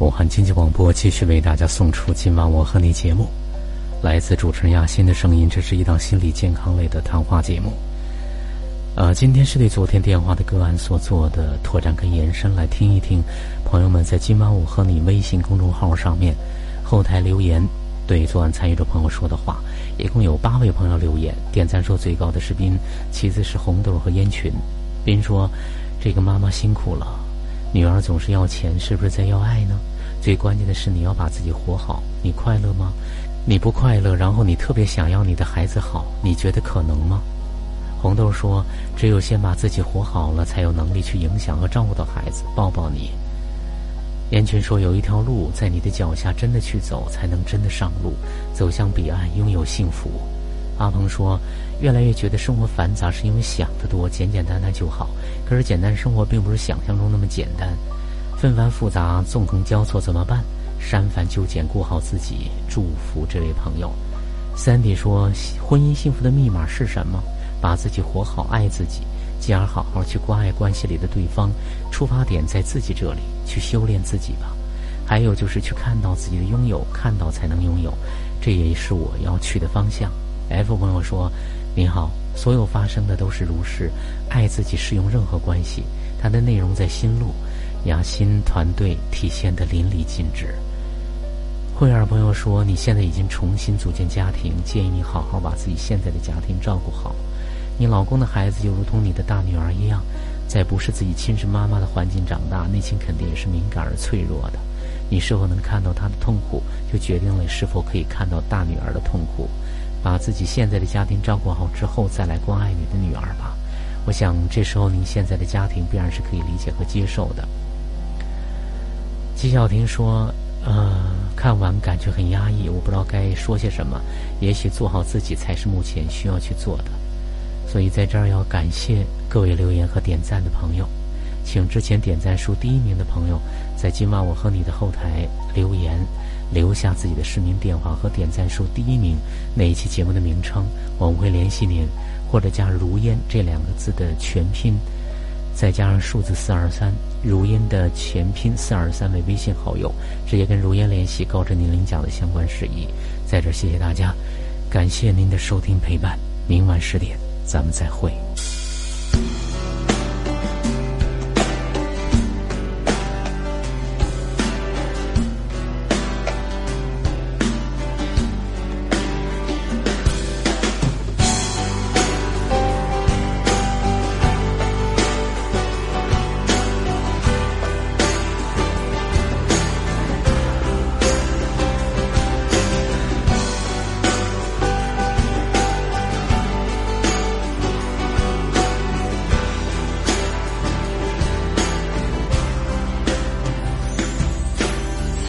武汉经济广播继续为大家送出今晚我和你节目，来自主持人亚欣的声音。这是一档心理健康类的谈话节目。呃，今天是对昨天电话的个案所做的拓展跟延伸，来听一听朋友们在今晚我和你微信公众号上面后台留言对昨晚参与者朋友说的话。一共有八位朋友留言，点赞数最高的是斌，其次是红豆和烟群。斌说：“这个妈妈辛苦了，女儿总是要钱，是不是在要爱呢？”最关键的是，你要把自己活好。你快乐吗？你不快乐，然后你特别想要你的孩子好，你觉得可能吗？红豆说：“只有先把自己活好了，才有能力去影响和照顾到孩子。”抱抱你。燕群说：“有一条路在你的脚下，真的去走，才能真的上路，走向彼岸，拥有幸福。”阿鹏说：“越来越觉得生活繁杂，是因为想得多，简简单单就好。可是简单生活并不是想象中那么简单。”纷繁复杂，纵横交错，怎么办？删繁就简，过好自己。祝福这位朋友。三弟说：“婚姻幸福的密码是什么？把自己活好，爱自己，继而好好去关爱关系里的对方。出发点在自己这里，去修炼自己吧。还有就是去看到自己的拥有，看到才能拥有，这也是我要去的方向。”F 朋友说：“您好，所有发生的都是如是，爱自己适用任何关系。它的内容在心路。”雅欣团队体现的淋漓尽致。慧儿朋友说：“你现在已经重新组建家庭，建议你好好把自己现在的家庭照顾好。你老公的孩子就如同你的大女儿一样，在不是自己亲生妈妈的环境长大，内心肯定也是敏感而脆弱的。你是否能看到他的痛苦，就决定了是否可以看到大女儿的痛苦。把自己现在的家庭照顾好之后，再来关爱你的女儿吧。我想这时候您现在的家庭必然是可以理解和接受的。”纪晓婷说：“呃，看完感觉很压抑，我不知道该说些什么。也许做好自己才是目前需要去做的。所以在这儿要感谢各位留言和点赞的朋友，请之前点赞数第一名的朋友，在今晚我和你的后台留言，留下自己的实名电话和点赞数第一名那一期节目的名称，我们会联系您，或者加‘如烟’这两个字的全拼。”再加上数字四二三，如烟的全拼四二三为微信好友，直接跟如烟联系，告知您领奖的相关事宜。在这谢谢大家，感谢您的收听陪伴，明晚十点咱们再会。